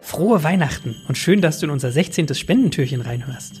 Frohe Weihnachten und schön, dass du in unser 16. Spendentürchen reinhörst.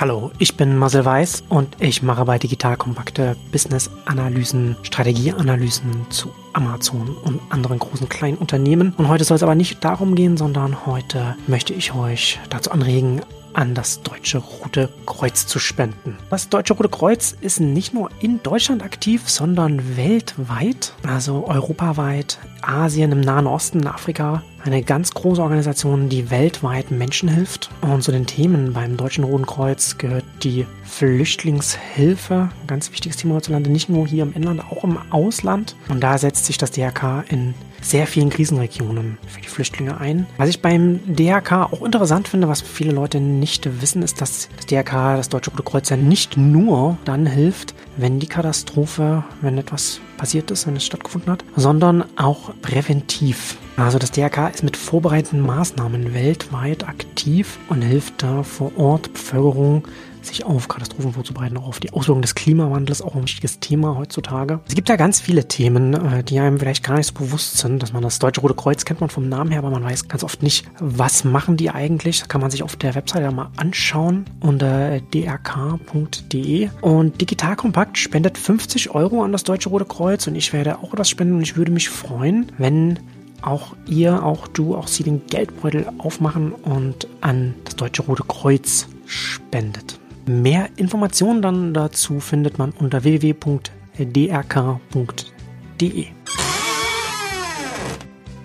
Hallo, ich bin Marcel Weiß und ich mache bei Digital Kompakte Business-Analysen, Strategieanalysen zu Amazon und anderen großen kleinen Unternehmen. Und heute soll es aber nicht darum gehen, sondern heute möchte ich euch dazu anregen, an das Deutsche Rote Kreuz zu spenden. Das Deutsche Rote Kreuz ist nicht nur in Deutschland aktiv, sondern weltweit, also europaweit, Asien, im Nahen Osten, Afrika. Eine ganz große Organisation, die weltweit Menschen hilft. Und zu den Themen beim Deutschen Roten Kreuz gehört die Flüchtlingshilfe. Ein ganz wichtiges Thema hierzulande, nicht nur hier im Inland, auch im Ausland. Und da setzt sich das DRK in sehr vielen Krisenregionen für die Flüchtlinge ein. Was ich beim DRK auch interessant finde, was viele Leute nicht wissen, ist, dass das DRK, das Deutsche Rote Kreuz, ja nicht nur dann hilft, wenn die Katastrophe, wenn etwas passiert ist, wenn es stattgefunden hat, sondern auch präventiv. Also das DRK ist mit vorbereitenden Maßnahmen weltweit aktiv und hilft da vor Ort Bevölkerung sich auf Katastrophen vorzubereiten, auch auf die Auswirkungen des Klimawandels, auch ein wichtiges Thema heutzutage. Es gibt ja ganz viele Themen, äh, die einem vielleicht gar nicht so bewusst sind, dass man das Deutsche Rote Kreuz kennt man vom Namen her, aber man weiß ganz oft nicht, was machen die eigentlich. Das kann man sich auf der Webseite mal anschauen unter drk.de. Und Digital Kompakt spendet 50 Euro an das Deutsche Rote Kreuz und ich werde auch etwas spenden und ich würde mich freuen, wenn auch ihr, auch du, auch sie den Geldbeutel aufmachen und an das Deutsche Rote Kreuz spendet. Mehr Informationen dann dazu findet man unter www.drk.de.